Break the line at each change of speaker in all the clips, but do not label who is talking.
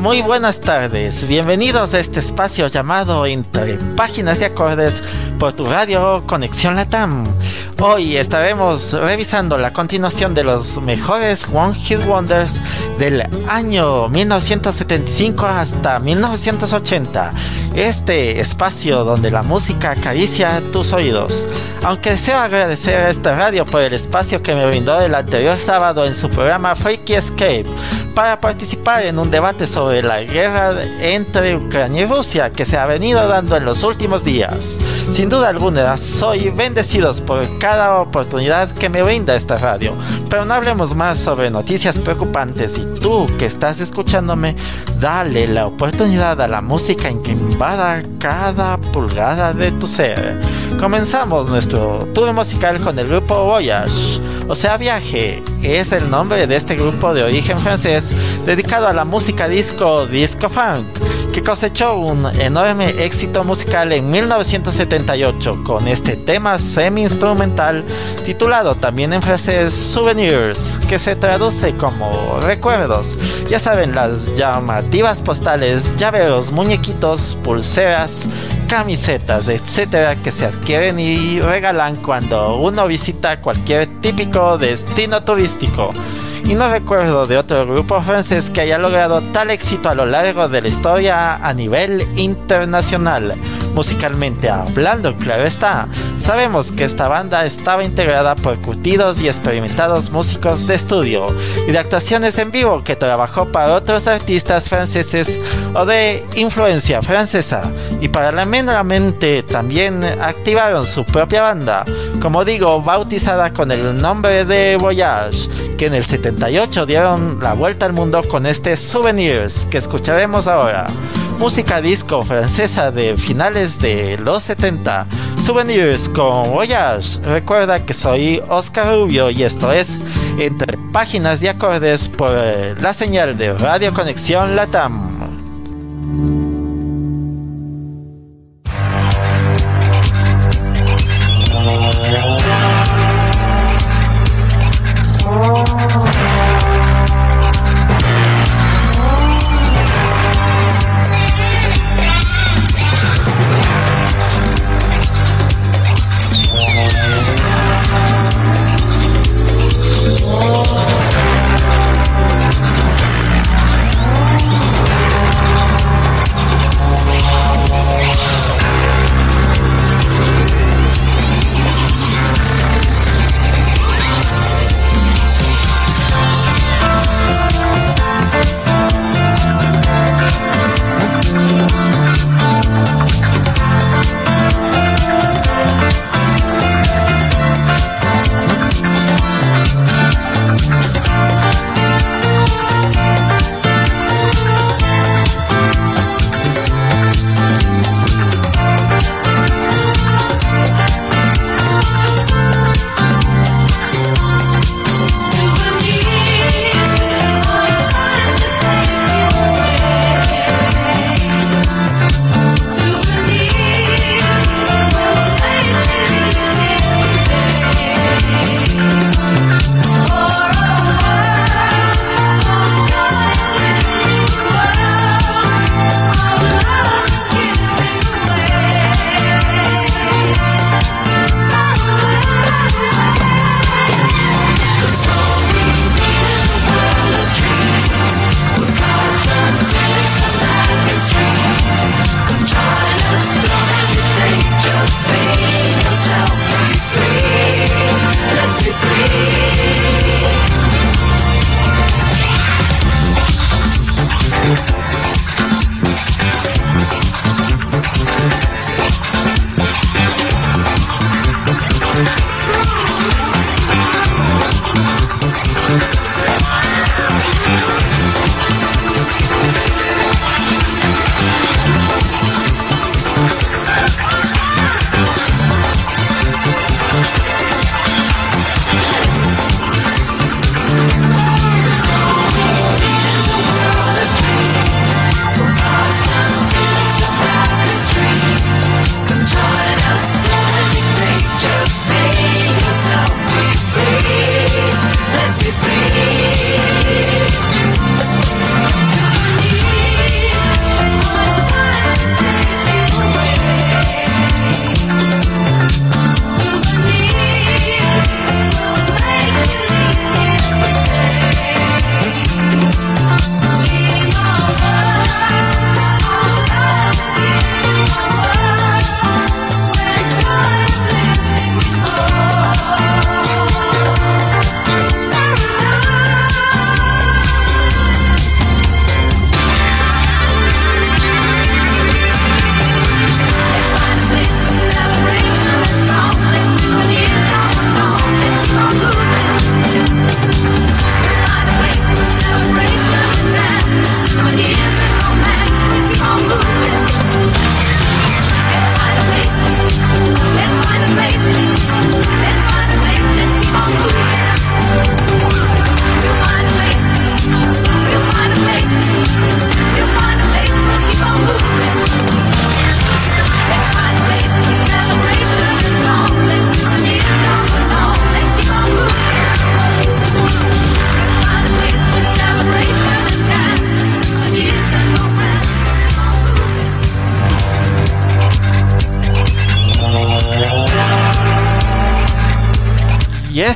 muy buenas tardes. Bienvenidos a este espacio llamado Entre Páginas y Acordes por tu radio Conexión Latam. Hoy estaremos revisando la continuación de los mejores One Hit Wonders del año 1975 hasta 1980. Este espacio donde la música acaricia tus oídos. Aunque deseo agradecer a esta radio por el espacio que me brindó el anterior sábado en su programa Freaky Escape para participar en un debate sobre la guerra entre Ucrania y Rusia que se ha venido dando en los últimos días. Sin duda alguna, soy bendecidos por cada oportunidad que me brinda esta radio, pero no hablemos más sobre noticias preocupantes y tú que estás escuchándome, dale la oportunidad a la música en que invada cada pulgada de tu ser. Comenzamos nuestro tour musical con el grupo Voyage, o sea, Viaje, es el nombre de este grupo de origen francés dedicado a la música disco disco funk, que cosechó un enorme éxito musical en 1978 con este tema semi-instrumental titulado también en francés Souvenirs, que se traduce como recuerdos. Ya saben, las llamativas postales, llaveros, muñequitos, pulseras, camisetas, etcétera, que se adquieren y regalan cuando uno visita cualquier típico destino turístico y no recuerdo de otro grupo francés que haya logrado tal éxito a lo largo de la historia a nivel internacional. Musicalmente hablando, claro está, sabemos que esta banda estaba integrada por curtidos y experimentados músicos de estudio y de actuaciones en vivo que trabajó para otros artistas franceses o de influencia francesa y paralelamente también activaron su propia banda, como digo, bautizada con el nombre de Voyage, que en el 78 dieron la vuelta al mundo con este Souvenirs que escucharemos ahora música disco francesa de finales de los 70. Souvenirs con Voyage. Recuerda que soy Oscar Rubio y esto es Entre Páginas y Acordes por la señal de Radio Conexión Latam.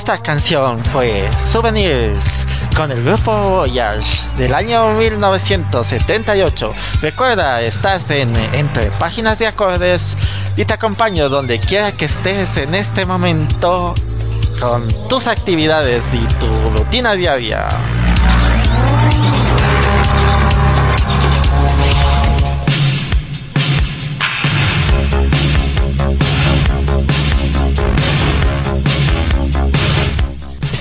Esta canción fue Souvenirs con el grupo Voyage del año 1978. Recuerda, estás en entre páginas de acordes y te acompaño donde quiera que estés en este momento con tus actividades y tu rutina diaria.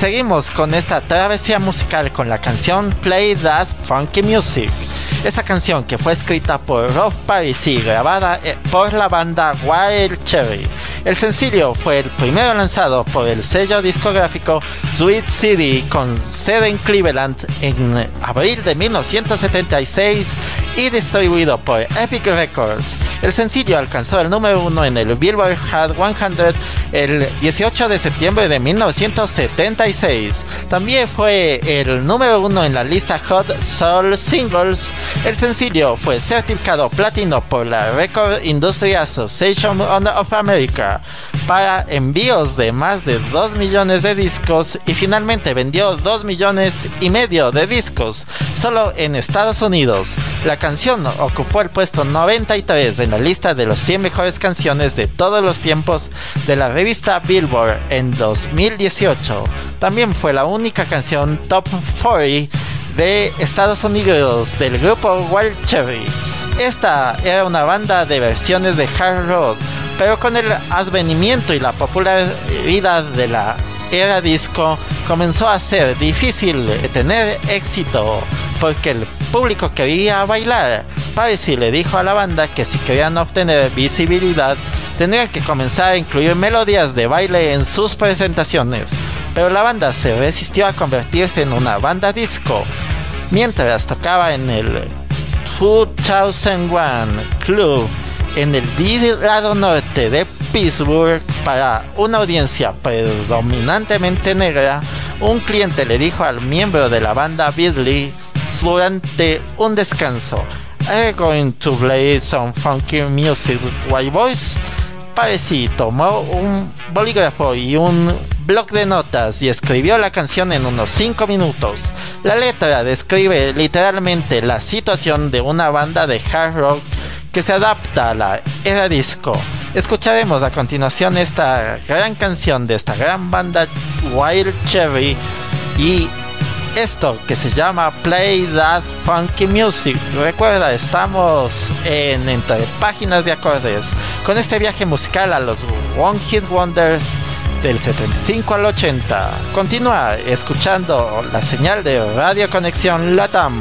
Seguimos con esta travesía musical con la canción Play That Funky Music. Esta canción que fue escrita por Rob Paris y grabada eh, por la banda Wild Cherry. El sencillo fue el primero lanzado por el sello discográfico Sweet City con sede en Cleveland en abril de 1976 y distribuido por Epic Records. El sencillo alcanzó el número uno en el Billboard Hot 100 el 18 de septiembre de 1976. También fue el número uno en la lista Hot Soul Singles. El sencillo fue certificado platino por la Record Industry Association of America para envíos de más de 2 millones de discos y finalmente vendió 2 millones y medio de discos solo en Estados Unidos. La canción ocupó el puesto 93 en la lista de los 100 mejores canciones de todos los tiempos de la revista Billboard en 2018. También fue la única canción top 40 de Estados Unidos del grupo Wild Cherry. Esta era una banda de versiones de hard rock, pero con el advenimiento y la popularidad de la era disco comenzó a ser difícil tener éxito porque el público quería bailar. Parisi le dijo a la banda que si querían obtener visibilidad tendrían que comenzar a incluir melodías de baile en sus presentaciones, pero la banda se resistió a convertirse en una banda disco mientras tocaba en el 2001 Club en el lado norte de Pittsburgh para una audiencia predominantemente negra, un cliente le dijo al miembro de la banda Beatley durante un descanso, I'm going to play some funky music, white boys. Pareci tomó un bolígrafo y un bloc de notas y escribió la canción en unos 5 minutos. La letra describe literalmente la situación de una banda de hard rock que se adapta a la era disco. Escucharemos a continuación esta gran canción de esta gran banda Wild Cherry y esto que se llama Play That Funky Music. Recuerda, estamos en entre páginas de acordes con este viaje musical a los One Hit Wonders del 75 al 80. Continúa escuchando la señal de Radio Conexión Latam.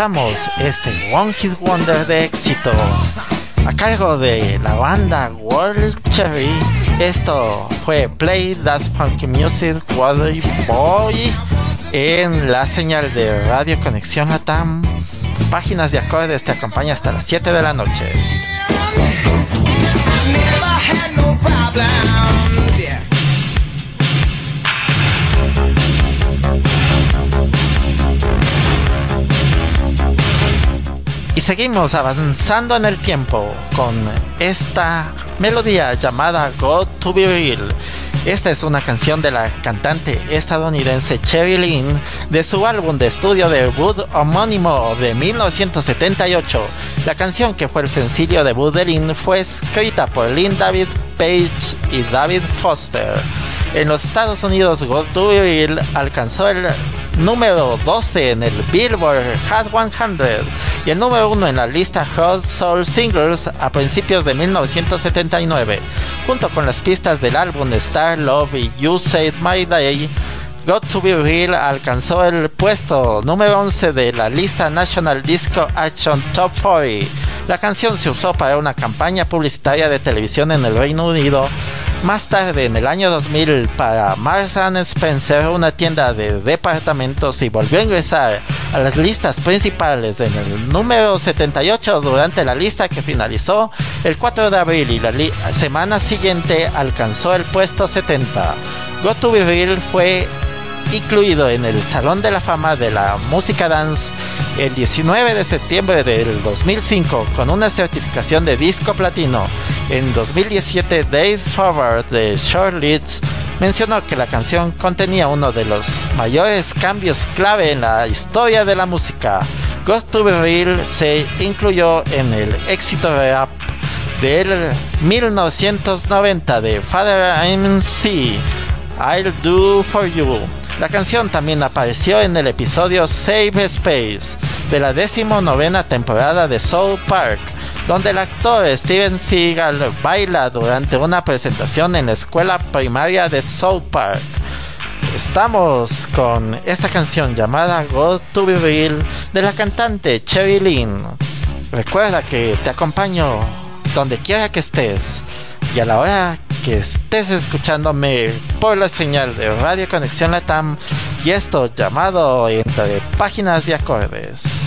Este One Hit Wonder de éxito a cargo de la banda World Cherry. Esto fue Play That Funky Music Water Boy en la señal de Radio Conexión Latam. Páginas de acordes te acompaña hasta las 7 de la noche. Seguimos avanzando en el tiempo con esta melodía llamada God to Be Real. Esta es una canción de la cantante estadounidense Cherry Lynn de su álbum de estudio debut homónimo de 1978. La canción que fue el sencillo debut de Lynn fue escrita por Lynn David Page y David Foster. En los Estados Unidos, God to Be Real alcanzó el número 12 en el Billboard Hot 100 y el número 1 en la lista Hot Soul Singles a principios de 1979. Junto con las pistas del álbum Star Love y You Saved My Day, Got to Be Real alcanzó el puesto número 11 de la lista National Disco Action Top 40. La canción se usó para una campaña publicitaria de televisión en el Reino Unido más tarde, en el año 2000, para Marks Spencer, una tienda de departamentos, y volvió a ingresar a las listas principales en el número 78 durante la lista que finalizó el 4 de abril y la semana siguiente alcanzó el puesto 70. Go to Be Real fue incluido en el Salón de la Fama de la Música Dance el 19 de septiembre del 2005 con una certificación de disco platino. En 2017, Dave Forward de Short Leads mencionó que la canción contenía uno de los mayores cambios clave en la historia de la música. God to Be Real se incluyó en el éxito rap del 1990 de Father MC, I'll Do For You. La canción también apareció en el episodio Save Space de la decimonovena temporada de Soul Park, donde el actor Steven Seagal baila durante una presentación en la escuela primaria de Soul Park. Estamos con esta canción llamada Go to Be Real de la cantante Cherry Lynn. Recuerda que te acompaño donde quiera que estés y a la hora que estés escuchándome por la señal de Radio Conexión Latam y esto llamado entre páginas y acordes.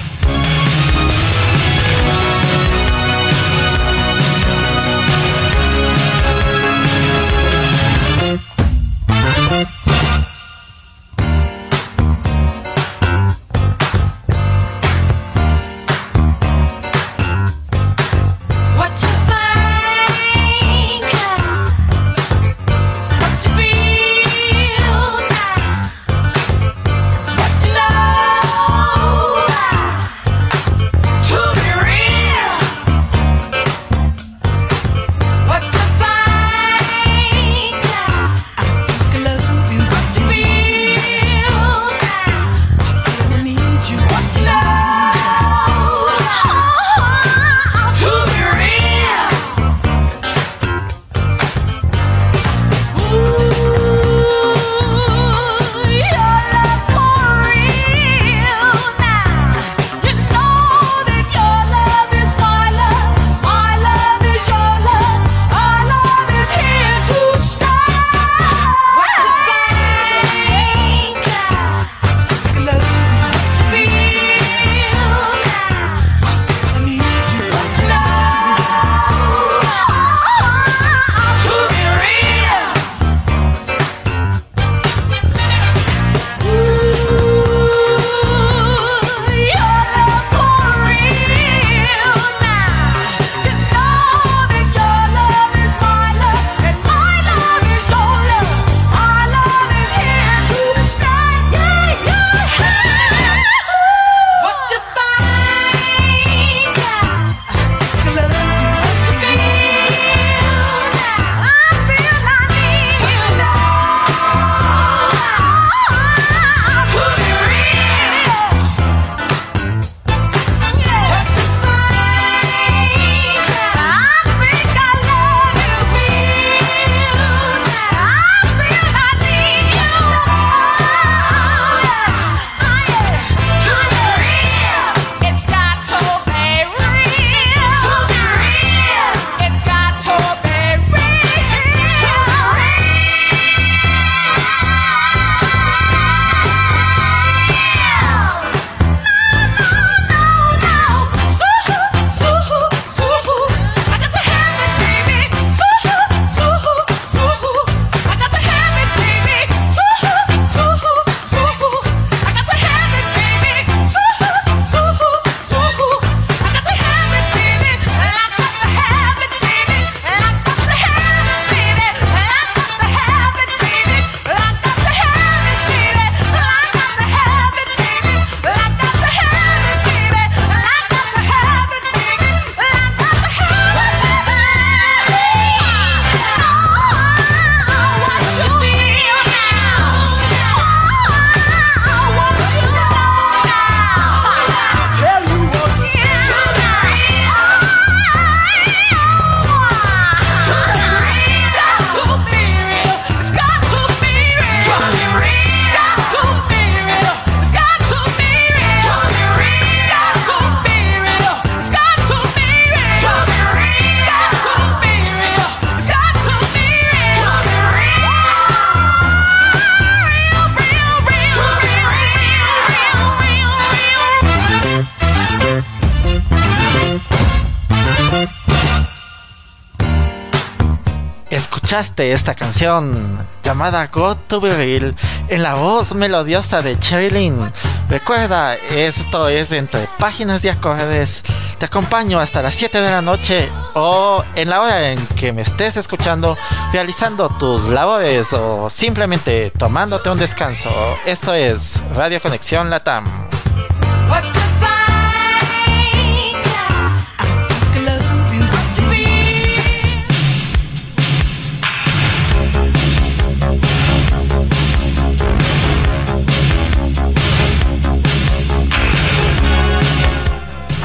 Escuchaste esta canción llamada God to Be Real en la voz melodiosa de Cherilyn. Recuerda, esto es entre páginas de acordes. Te acompaño hasta las 7 de la noche o en la hora en que me estés escuchando, realizando tus labores o simplemente tomándote un descanso. Esto es Radio Conexión Latam.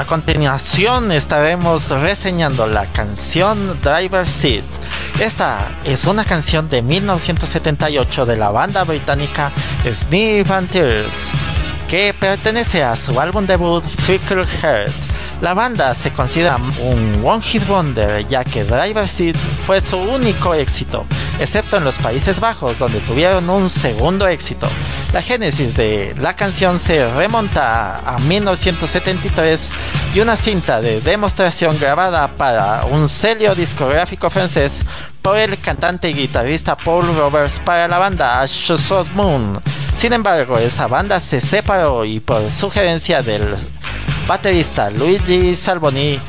Continuación estaremos reseñando la canción Driver Seat. Esta es una canción de 1978 de la banda británica Sniff and Tears, que pertenece a su álbum debut Fickle Heart. La banda se considera un one hit wonder ya que Driver Seat fue su único éxito, excepto en los Países Bajos donde tuvieron un segundo éxito. La génesis de la canción se remonta a 1973 y una cinta de demostración grabada para un sello discográfico francés por el cantante y guitarrista Paul Roberts para la banda Ashshot Moon. Sin embargo, esa banda se separó y por sugerencia del baterista Luigi Salboni,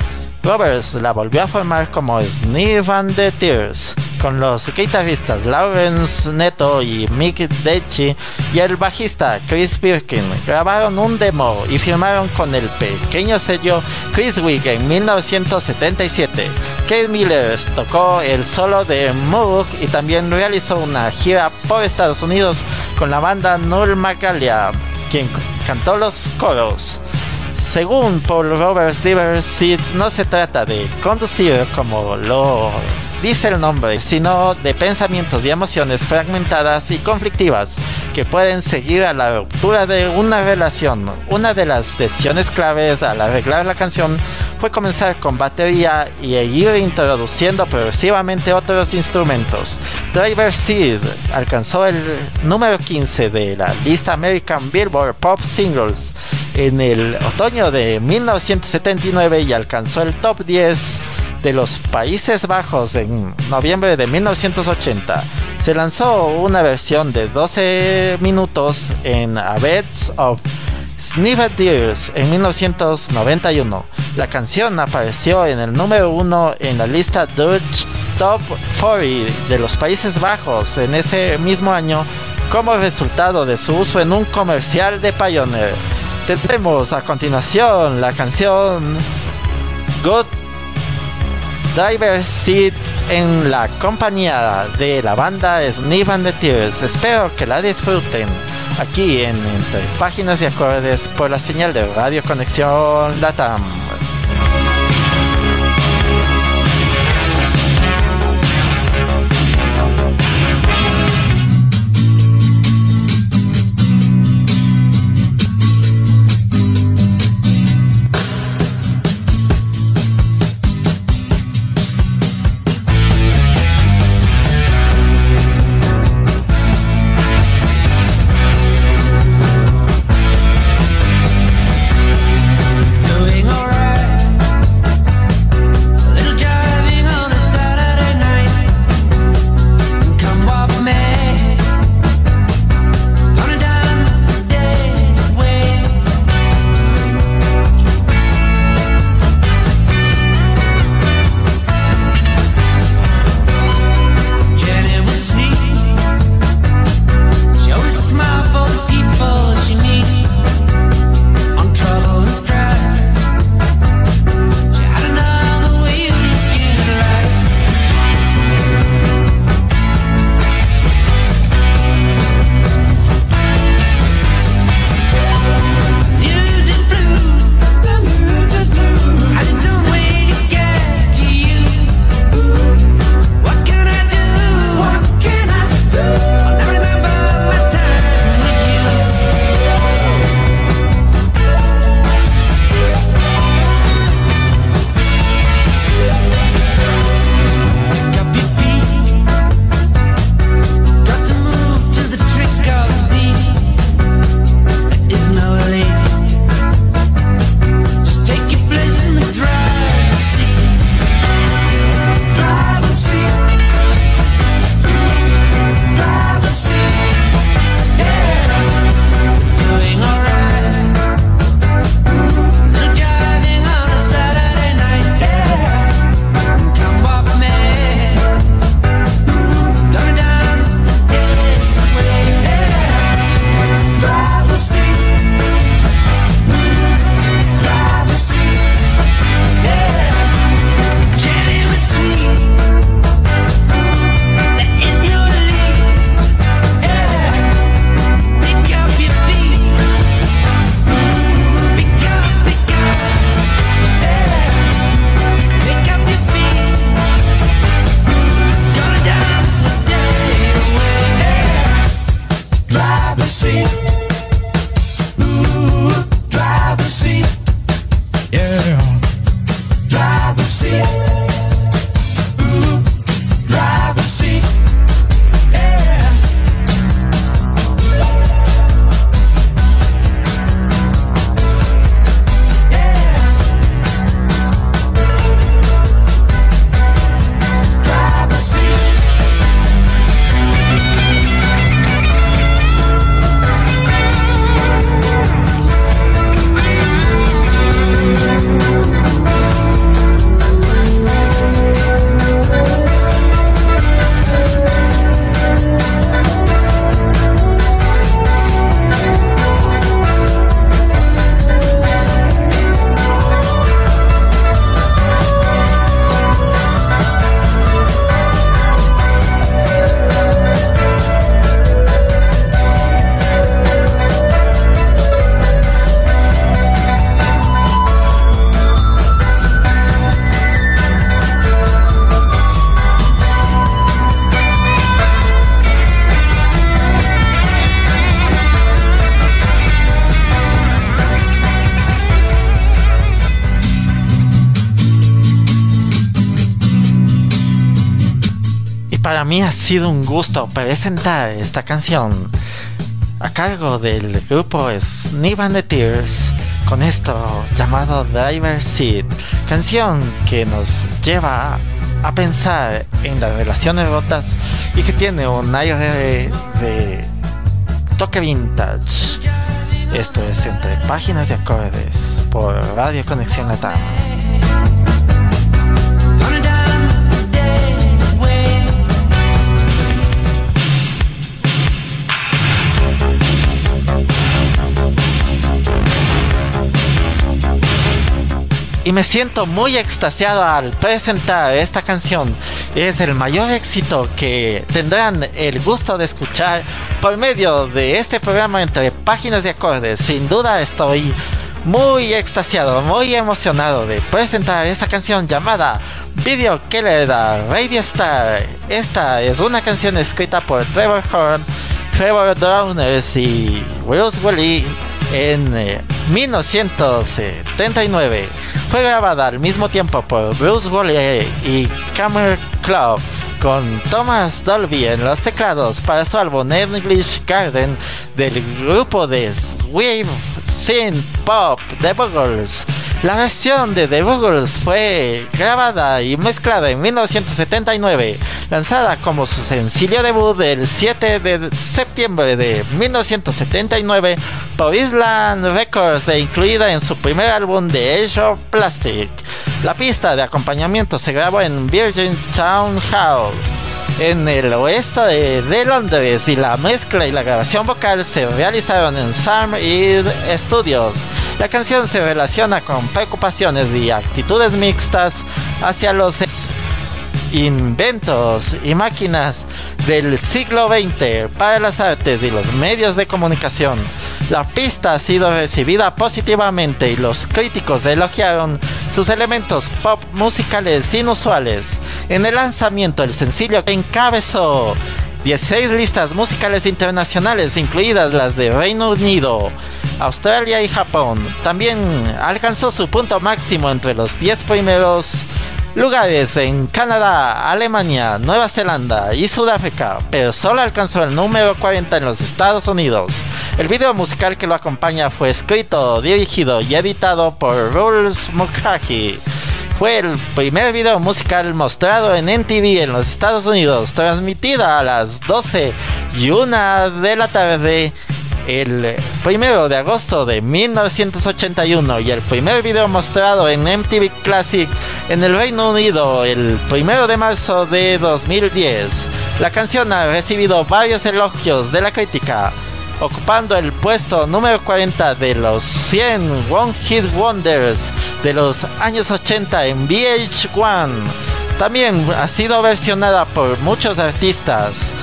Roberts la volvió a formar como Sniff and the Tears con los guitarristas Lawrence Neto y Mick Dechi y el bajista Chris Birkin grabaron un demo y firmaron con el pequeño sello Chris Wig en 1977. Kate Miller tocó el solo de Moog y también realizó una gira por Estados Unidos con la banda Null Magalia, quien cantó los coros. Según Paul Roberts Diverseed, no se trata de conducir como lo dice el nombre, sino de pensamientos y emociones fragmentadas y conflictivas que pueden seguir a la ruptura de una relación. Una de las decisiones claves al arreglar la canción fue comenzar con batería y ir introduciendo progresivamente otros instrumentos. Driver Seed alcanzó el número 15 de la lista American Billboard Pop Singles en el otoño de 1979 y alcanzó el top 10 de los Países Bajos en noviembre de 1980. Se lanzó una versión de 12 minutos en Abeds of Sniffer Deers en 1991. La canción apareció en el número 1 en la lista Dutch Top 40 de los Países Bajos en ese mismo año como resultado de su uso en un comercial de Pioneer. Tendremos a continuación la canción Good Driver Seat en la compañía de la banda Sniff and the Tears. Espero que la disfruten aquí en Entre Páginas y Acordes por la señal de Radio Conexión Latam. Mí ha sido un gusto presentar esta canción a cargo del grupo the Tears con esto llamado Driver Seat, canción que nos lleva a pensar en las relaciones rotas y que tiene un aire de toque vintage. Esto es entre páginas de acordes por Radio Conexión Latam. y me siento muy extasiado al presentar esta canción. Es el mayor éxito que tendrán el gusto de escuchar por medio de este programa entre páginas de acordes. Sin duda estoy muy extasiado, muy emocionado de presentar esta canción llamada Video Killer da Radio Star. Esta es una canción escrita por Trevor Horn, Trevor Downers y Bruce Willy en... Eh, 1979 Fue grabada al mismo tiempo por Bruce Woolley y Cameron Club con Thomas Dolby en los teclados para su álbum English Garden del grupo de Wave Synth Pop The Buggles. La versión de The Buggles fue grabada y mezclada en 1979, lanzada como su sencillo debut el 7 de septiembre de 1979 por Island Records e incluida en su primer álbum de Age of Plastic. La pista de acompañamiento se grabó en Virgin Town Hall en el oeste de, Londres y la mezcla y la grabación vocal se realizaron en Sam Studios. La canción se relaciona con preocupaciones y actitudes mixtas hacia los inventos y máquinas del siglo XX para las artes y los medios de comunicación. La pista ha sido recibida positivamente y los críticos elogiaron sus elementos pop musicales inusuales. En el lanzamiento el sencillo encabezó 16 listas musicales internacionales, incluidas las de Reino Unido, Australia y Japón. También alcanzó su punto máximo entre los 10 primeros lugares en Canadá, Alemania, Nueva Zelanda y Sudáfrica, pero solo alcanzó el número 40 en los Estados Unidos. El video musical que lo acompaña fue escrito, dirigido y editado por Rules Mukherjee. Fue el primer video musical mostrado en NTV en los Estados Unidos, transmitida a las 12 y 1 de la tarde el primero de agosto de 1981 y el primer video mostrado en MTV Classic en el Reino Unido el primero de marzo de 2010. La canción ha recibido varios elogios de la crítica, ocupando el puesto número 40 de los 100 One Hit Wonders de los años 80 en VH1. También ha sido versionada por muchos artistas.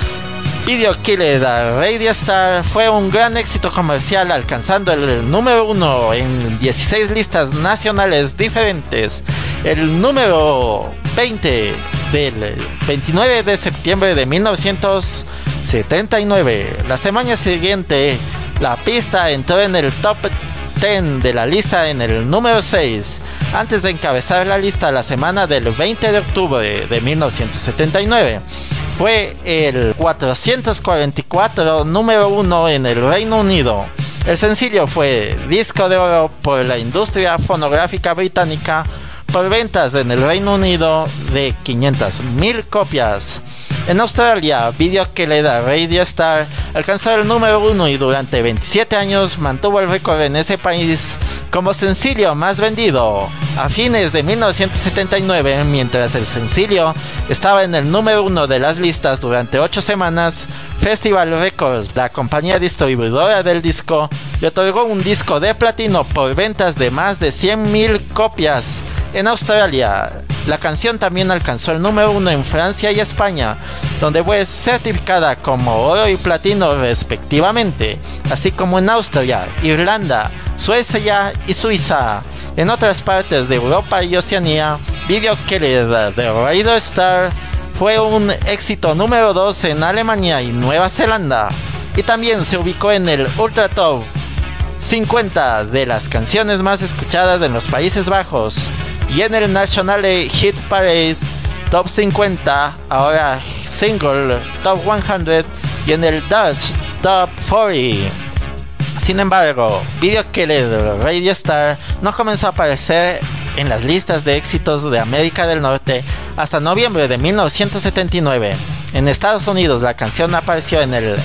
Video Killer Radio Star fue un gran éxito comercial alcanzando el número uno en 16 listas nacionales diferentes. El número 20 del 29 de septiembre de 1979. La semana siguiente la pista entró en el top 10 de la lista en el número 6 antes de encabezar la lista la semana del 20 de octubre de 1979 fue el 444 número uno en el Reino Unido. El sencillo fue disco de oro por la industria fonográfica británica por ventas en el Reino Unido de 500.000 copias. En Australia, Video que le da Radio Star alcanzó el número uno y durante 27 años mantuvo el récord en ese país como sencillo más vendido. A fines de 1979, mientras el sencillo estaba en el número uno de las listas durante 8 semanas, Festival Records, la compañía distribuidora del disco, le otorgó un disco de platino por ventas de más de 100.000 copias en Australia. La canción también alcanzó el número uno en Francia y España, donde fue certificada como oro y platino respectivamente, así como en Austria, Irlanda, Suecia y Suiza. En otras partes de Europa y Oceanía, Video Killer de Radio Star fue un éxito número 2 en Alemania y Nueva Zelanda. Y también se ubicó en el Ultra Top 50 de las canciones más escuchadas en los Países Bajos y en el National Hit Parade Top 50, ahora Single Top 100 y en el Dutch Top 40. Sin embargo, Video Killer Radio Star no comenzó a aparecer en las listas de éxitos de América del Norte hasta noviembre de 1979. En Estados Unidos la canción apareció en el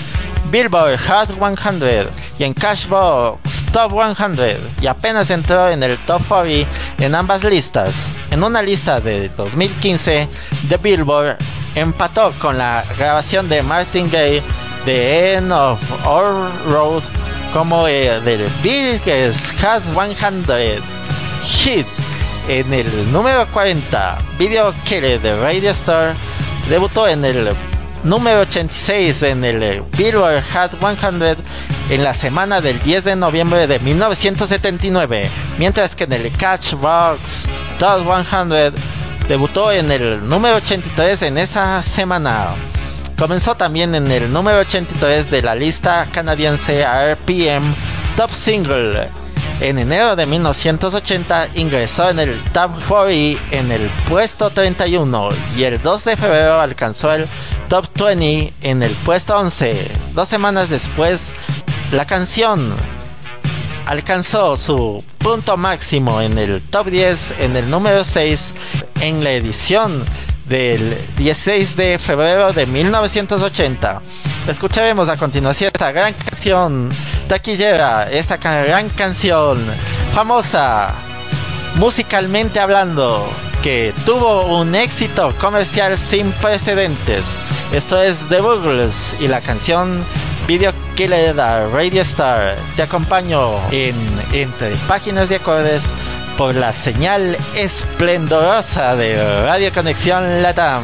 Billboard Hot 100 y en Cashbox Top 100 y apenas entró en el Top 40 en ambas listas. En una lista de 2015 de Billboard empató con la grabación de Martin Gaye de End of Our Road como el del Biggest Hot 100 Hit en el número 40. Video Killer de Radio Star debutó en el número 86 en el Billboard Hot 100 en la semana del 10 de noviembre de 1979, mientras que en el Catchbox Top 100 debutó en el número 83 en esa semana. Comenzó también en el número 83 de la lista canadiense RPM Top Single. En enero de 1980 ingresó en el Top 40 en el puesto 31 y el 2 de febrero alcanzó el Top 20 en el puesto 11. Dos semanas después, la canción alcanzó su punto máximo en el Top 10 en el número 6 en la edición del 16 de febrero de 1980. Escucharemos a continuación esta gran canción taquillera, esta gran canción famosa musicalmente hablando que tuvo un éxito comercial sin precedentes. Esto es The Buggles y la canción Video Killer Radio Star. Te acompaño en entre páginas de acordes por la señal esplendorosa de Radio Conexión Latam.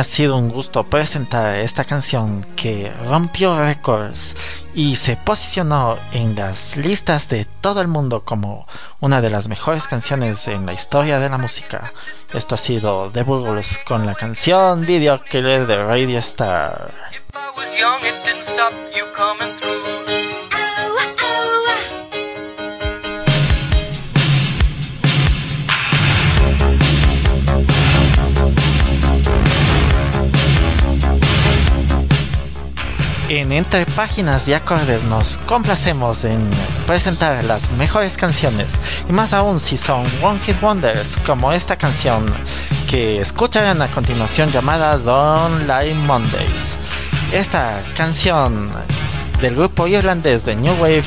Ha sido un gusto presentar esta canción que rompió récords y se posicionó en las listas de todo el mundo como una de las mejores canciones en la historia de la música. Esto ha sido The Burgles con la canción Video Killer de Radio Star. En Entre Páginas y Acordes nos complacemos en presentar las mejores canciones y más aún si son One Hit Wonders como esta canción que escucharán a continuación llamada Don't Lie Mondays. Esta canción del grupo irlandés de New Wave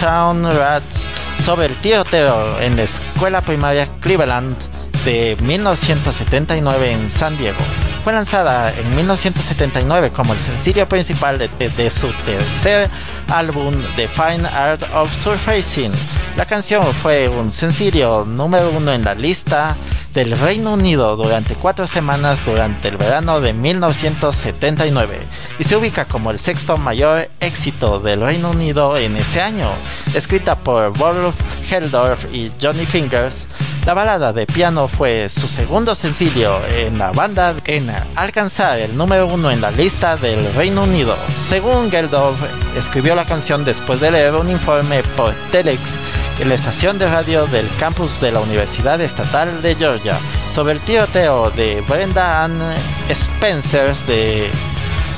Town Rats sobre el tiroteo en la escuela primaria Cleveland de 1979 en San Diego fue lanzada en 1979 como el sencillo principal de, su tercer álbum The Fine Art of Surfacing. La canción fue un sencillo número uno en la lista del Reino Unido durante cuatro semanas durante el verano de 1979 y se ubica como el sexto mayor éxito del Reino Unido en ese año. Escrita por Wolf Heldorf y Johnny Fingers, la balada de piano fue su segundo sencillo en la banda en alcanzar el número uno en la lista del Reino Unido. Según Geldorf, escribió la canción después de leer un informe por Telex en la estación de radio del campus de la Universidad Estatal de Georgia sobre el tiroteo de Brenda Ann Spencer de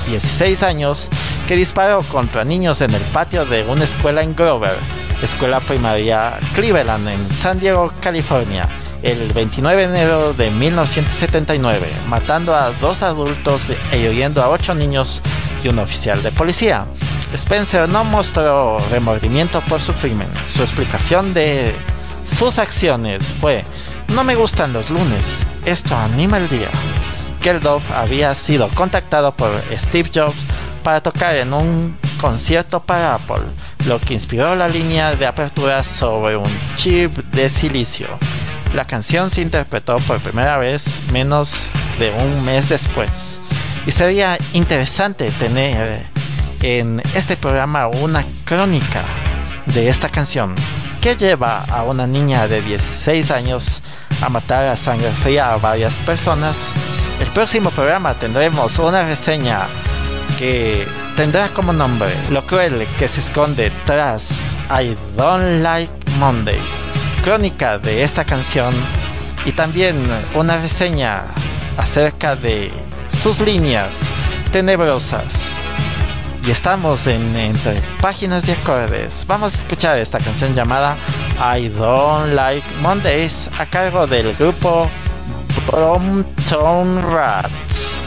16 años que disparó contra niños en el patio de una escuela en Grover, escuela primaria Cleveland en San Diego, California, el 29 de enero de 1979, matando a dos adultos e hiriendo a ocho niños y un oficial de policía. Spencer no mostró remordimiento por su crimen. Su explicación de sus acciones fue, no me gustan los lunes, esto anima el día. Geldof había sido contactado por Steve Jobs para tocar en un concierto para Apple, lo que inspiró la línea de apertura sobre un chip de silicio. La canción se interpretó por primera vez menos de un mes después. Y sería interesante tener en este programa una crónica de esta canción que lleva a una niña de 16 años a matar a sangre fría a varias personas. El próximo programa tendremos una reseña que tendrá como nombre Lo cruel que se esconde tras I Don't Like Mondays, crónica de esta canción y también una reseña acerca de sus líneas tenebrosas y estamos en entre páginas y acordes. Vamos a escuchar esta canción llamada I Don't Like Mondays a cargo del grupo Brompton Rats.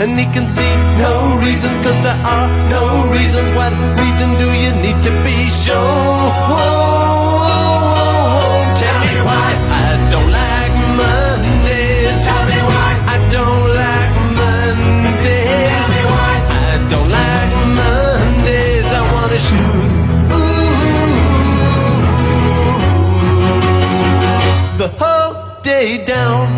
And he can see no reasons cause there are no reasons. What reason do you need to be shown tell me why. I don't like Mondays. Tell me why. I don't like Mondays. Tell me why. I don't like Mondays. I wanna shoot whole The down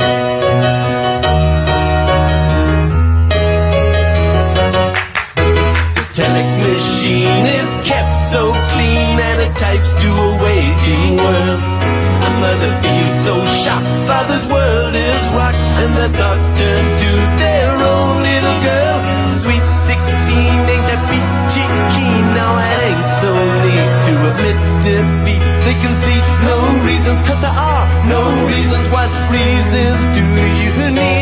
machine is kept so clean and it types to a waging world. A mother feels so shocked, father's world is rocked, and the thoughts turn to their own little girl. Sweet 16 ain't that peachy keen, now it ain't so neat to admit defeat. They can see no reasons, cause are no reasons. What reasons do you need?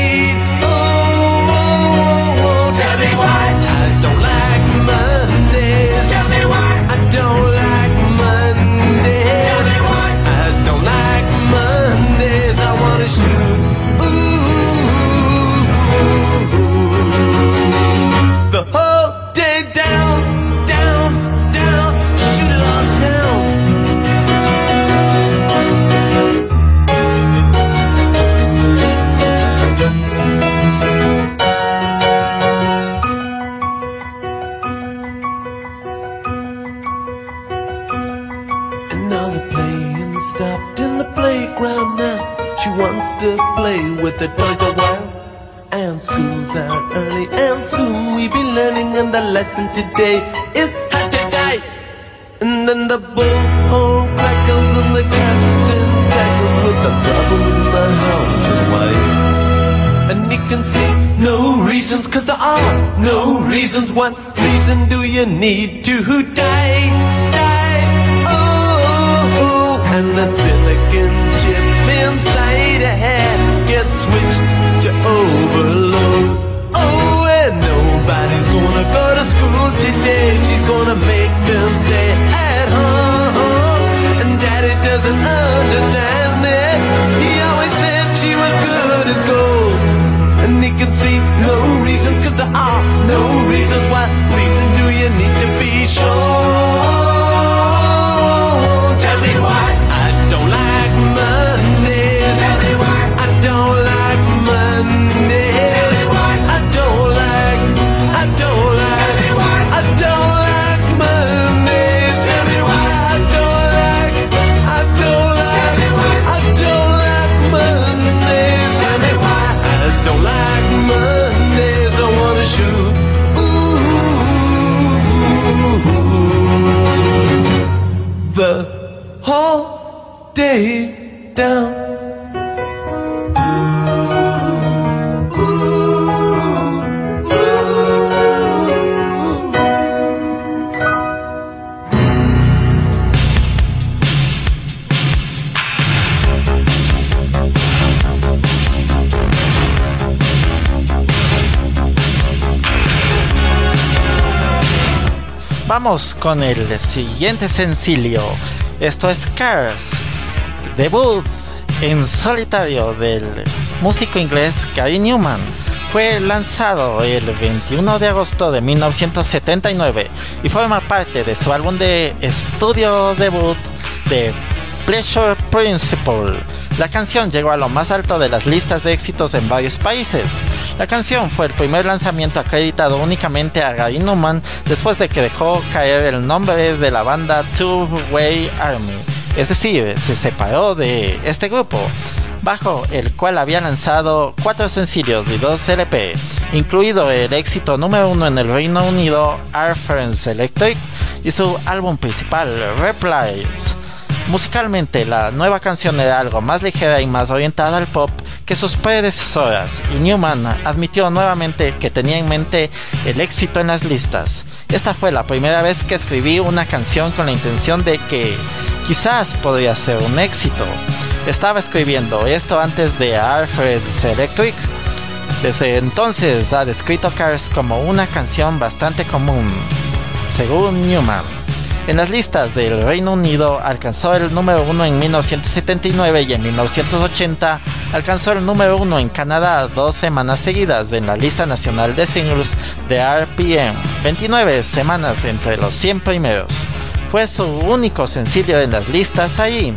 Early, and soon we be learning. And the lesson today is how to die. And then the bullhorn crackles, and the captain tackles with the problems in the house and wife. And he can see no reasons, cause there are no reasons. What reason do you need to die? Die, oh, oh. and the silicon chip inside a head gets switched to overload. Gonna go to school today. She's gonna make them stay at home. And daddy doesn't understand it. He always said she was good as gold. And he can see no reasons, cause there are no reasons. What reason do you need to be sure?
Vamos con el siguiente sencillo. Esto es Cars, debut en solitario del músico inglés Gary Newman. Fue lanzado el 21 de agosto de 1979 y forma parte de su álbum de estudio debut de Pleasure Principle. La canción llegó a lo más alto de las listas de éxitos en varios países. La canción fue el primer lanzamiento acreditado únicamente a Gary Newman después de que dejó caer el nombre de la banda Two Way Army, es decir, se separó de este grupo, bajo el cual había lanzado cuatro sencillos y dos LP, incluido el éxito número uno en el Reino Unido, Our Friends Electric, y su álbum principal, Replies. Musicalmente, la nueva canción era algo más ligera y más orientada al pop que sus predecesoras, y Newman admitió nuevamente que tenía en mente el éxito en las listas. Esta fue la primera vez que escribí una canción con la intención de que quizás podría ser un éxito. Estaba escribiendo esto antes de Alfred's Electric. Desde entonces ha descrito Cars como una canción bastante común, según Newman. En las listas del Reino Unido alcanzó el número uno en 1979 y en 1980 alcanzó el número uno en Canadá dos semanas seguidas en la lista nacional de singles de RPM, 29 semanas entre los 100 primeros. Fue su único sencillo en las listas ahí.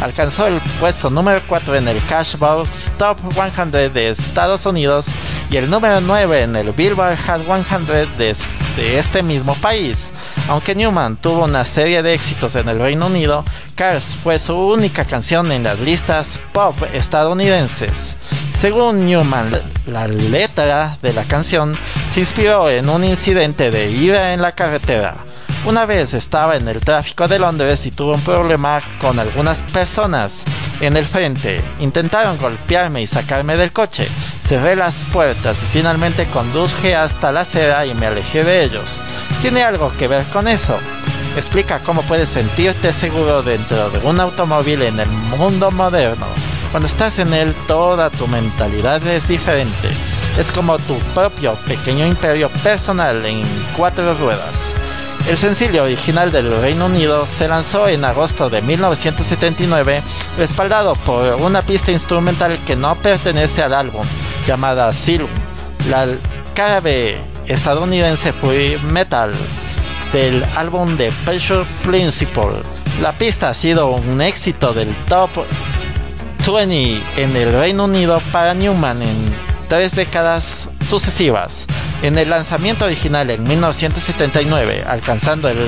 Alcanzó el puesto número 4 en el Cashbox Top 100 de Estados Unidos y el número 9 en el Billboard Hot 100 de, de este mismo país. Aunque Newman tuvo una serie de éxitos en el Reino Unido, Cars fue su única canción en las listas pop estadounidenses. Según Newman, la letra de la canción se inspiró en un incidente de ira en la carretera. Una vez estaba en el tráfico de Londres y tuve un problema con algunas personas en el frente. Intentaron golpearme y sacarme del coche. Cerré las puertas y finalmente conduje hasta la acera y me alejé de ellos. ¿Tiene algo que ver con eso? explica cómo puedes sentirte seguro dentro de un automóvil en el mundo moderno. Cuando estás en él, toda tu mentalidad es diferente. Es como tu propio pequeño imperio personal en cuatro ruedas. El sencillo original del Reino Unido se lanzó en agosto de 1979, respaldado por una pista instrumental que no pertenece al álbum, llamada Silum, la cara estadounidense Free Metal del álbum de Pressure Principle. La pista ha sido un éxito del top 20 en el Reino Unido para Newman en tres décadas sucesivas en el lanzamiento original en 1979, alcanzando el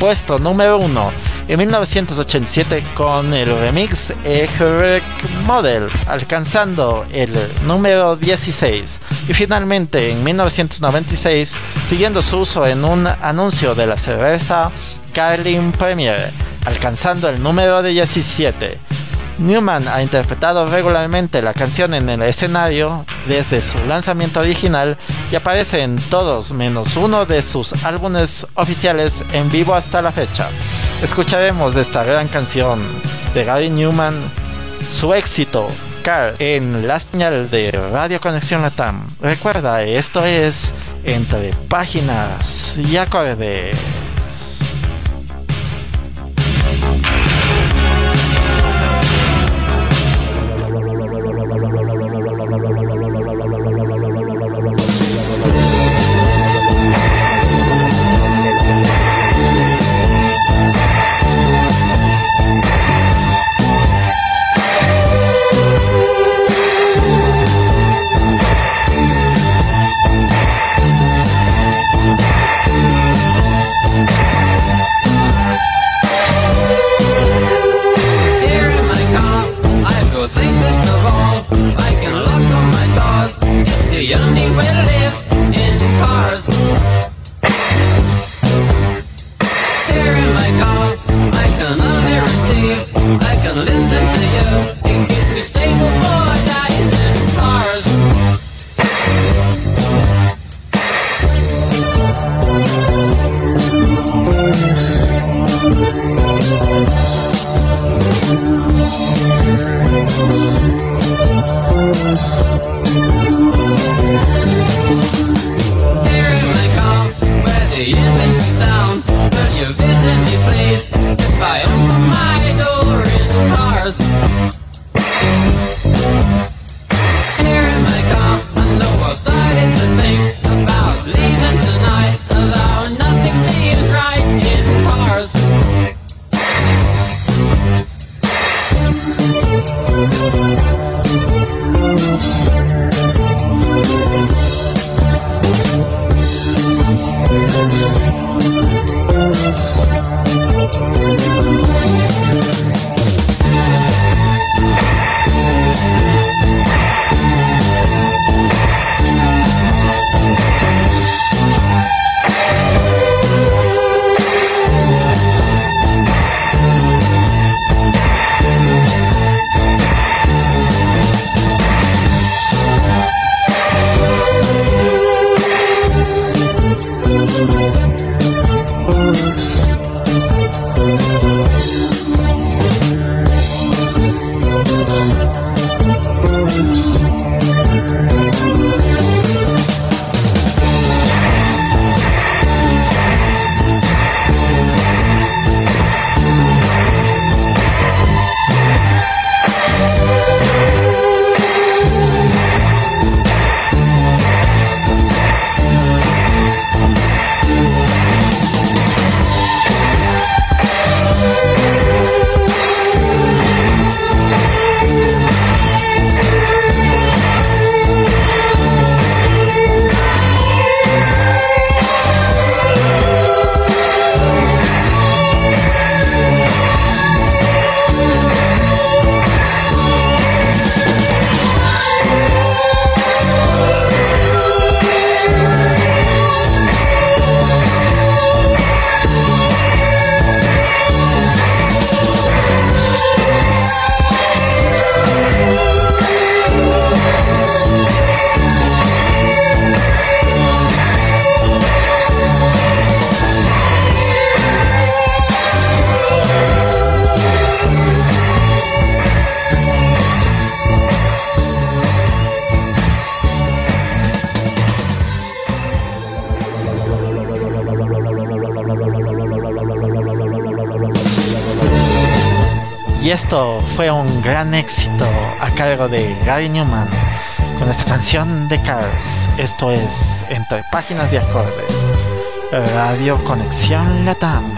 puesto número 1 en 1987 con el remix Ejerek Models, alcanzando el número 16 y finalmente en 1996 siguiendo su uso en un anuncio de la cerveza Carlin Premier, alcanzando el número 17. Newman ha interpretado regularmente la canción en el escenario desde su lanzamiento original y aparece en todos menos uno de sus álbumes oficiales en vivo hasta la fecha. Escucharemos de esta gran canción de Gary Newman su éxito Car en la señal de Radio Conexión Latam. Recuerda, esto es entre páginas y acordes. esto fue un gran éxito a cargo de Gary Newman con esta canción de Cars. Esto es Entre Páginas y Acordes. Radio Conexión Latam.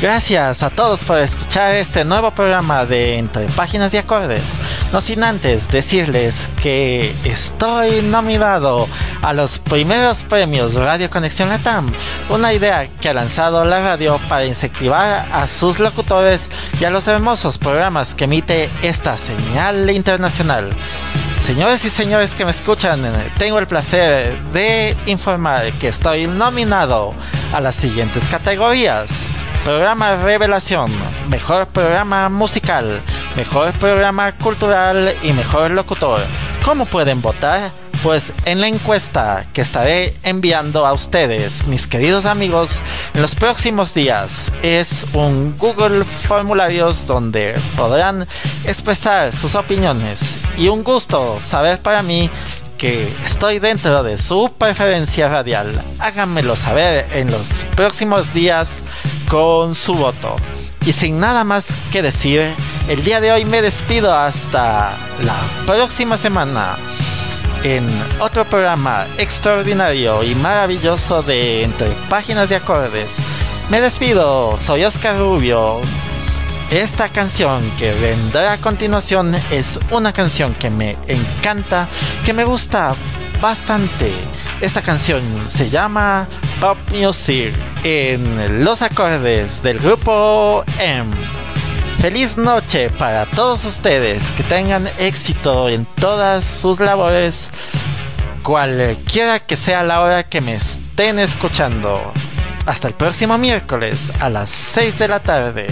Gracias a todos por escuchar este nuevo programa de Entre Páginas y Acordes. No sin antes decirles que estoy nominado a los primeros premios Radio Conexión Latam, una idea que ha lanzado la radio para incentivar a sus locutores y a los hermosos programas que emite esta señal internacional. Señores y señores que me escuchan, tengo el placer de informar que estoy nominado a las siguientes categorías. Programa Revelación, Mejor Programa Musical, Mejor Programa Cultural y Mejor Locutor. ¿Cómo pueden votar? Pues en la encuesta que estaré enviando a ustedes, mis queridos amigos, en los próximos días, es un Google Formularios donde podrán expresar sus opiniones y un gusto saber para mí que estoy dentro de su preferencia radial. Háganmelo saber en los próximos días con su voto. Y sin nada más que decir, el día de hoy me despido hasta la próxima semana en otro programa extraordinario y maravilloso de Entre Páginas de Acordes. Me despido, soy Oscar Rubio. Esta canción que vendrá a continuación es una canción que me encanta, que me gusta bastante. Esta canción se llama Pop Music en los acordes del grupo M. Feliz noche para todos ustedes, que tengan éxito en todas sus labores, cualquiera que sea la hora que me estén escuchando. Hasta el próximo miércoles a las 6 de la tarde.